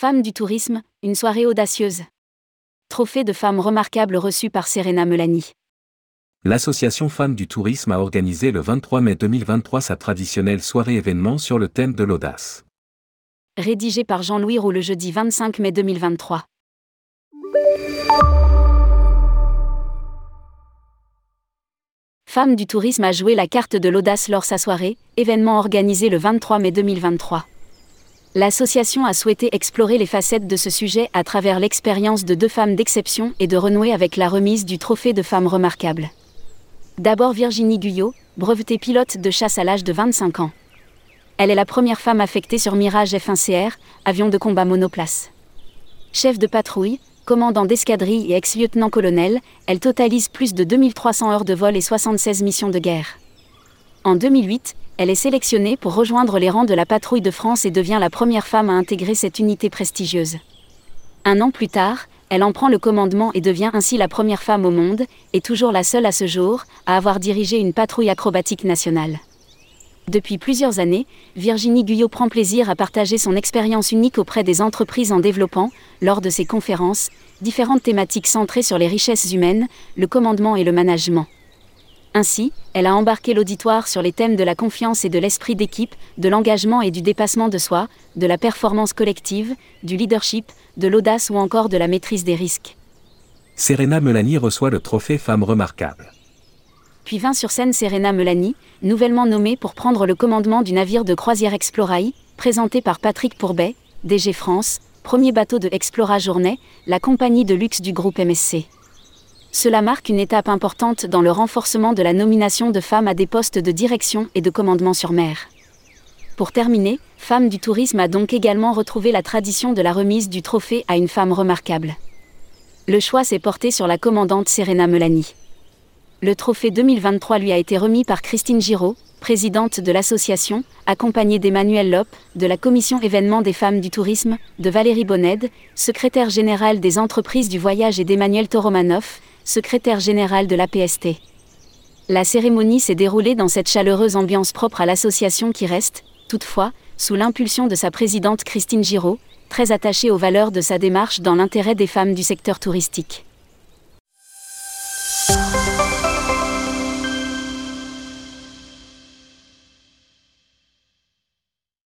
Femme du tourisme, une soirée audacieuse. Trophée de femme remarquable reçu par Serena Melani. L'association Femmes du Tourisme a organisé le 23 mai 2023 sa traditionnelle soirée événement sur le thème de l'audace. Rédigé par Jean-Louis Roux le jeudi 25 mai 2023. Femme du tourisme a joué la carte de l'audace lors sa soirée, événement organisé le 23 mai 2023. L'association a souhaité explorer les facettes de ce sujet à travers l'expérience de deux femmes d'exception et de renouer avec la remise du trophée de femmes remarquables. D'abord Virginie Guyot, brevetée pilote de chasse à l'âge de 25 ans. Elle est la première femme affectée sur Mirage F1CR, avion de combat monoplace. Chef de patrouille, commandant d'escadrille et ex-lieutenant-colonel, elle totalise plus de 2300 heures de vol et 76 missions de guerre. En 2008, elle est sélectionnée pour rejoindre les rangs de la patrouille de France et devient la première femme à intégrer cette unité prestigieuse. Un an plus tard, elle en prend le commandement et devient ainsi la première femme au monde, et toujours la seule à ce jour, à avoir dirigé une patrouille acrobatique nationale. Depuis plusieurs années, Virginie Guyot prend plaisir à partager son expérience unique auprès des entreprises en développant, lors de ses conférences, différentes thématiques centrées sur les richesses humaines, le commandement et le management. Ainsi, elle a embarqué l'auditoire sur les thèmes de la confiance et de l'esprit d'équipe, de l'engagement et du dépassement de soi, de la performance collective, du leadership, de l'audace ou encore de la maîtrise des risques. Serena Melani reçoit le trophée Femme remarquable puis vint sur scène Serena Melani, nouvellement nommée pour prendre le commandement du navire de croisière Exploraï, présenté par Patrick Pourbet, DG France, premier bateau de Explora Journée, la compagnie de luxe du groupe MSC. Cela marque une étape importante dans le renforcement de la nomination de femmes à des postes de direction et de commandement sur mer. Pour terminer, Femmes du Tourisme a donc également retrouvé la tradition de la remise du trophée à une femme remarquable. Le choix s'est porté sur la commandante Serena Melani. Le trophée 2023 lui a été remis par Christine Giraud, présidente de l'association, accompagnée d'Emmanuel Lope, de la commission événements des femmes du tourisme, de Valérie Bonned, secrétaire générale des entreprises du voyage et d'Emmanuel Toromanov, secrétaire général de la PST. La cérémonie s'est déroulée dans cette chaleureuse ambiance propre à l'association qui reste, toutefois, sous l'impulsion de sa présidente Christine Giraud, très attachée aux valeurs de sa démarche dans l'intérêt des femmes du secteur touristique.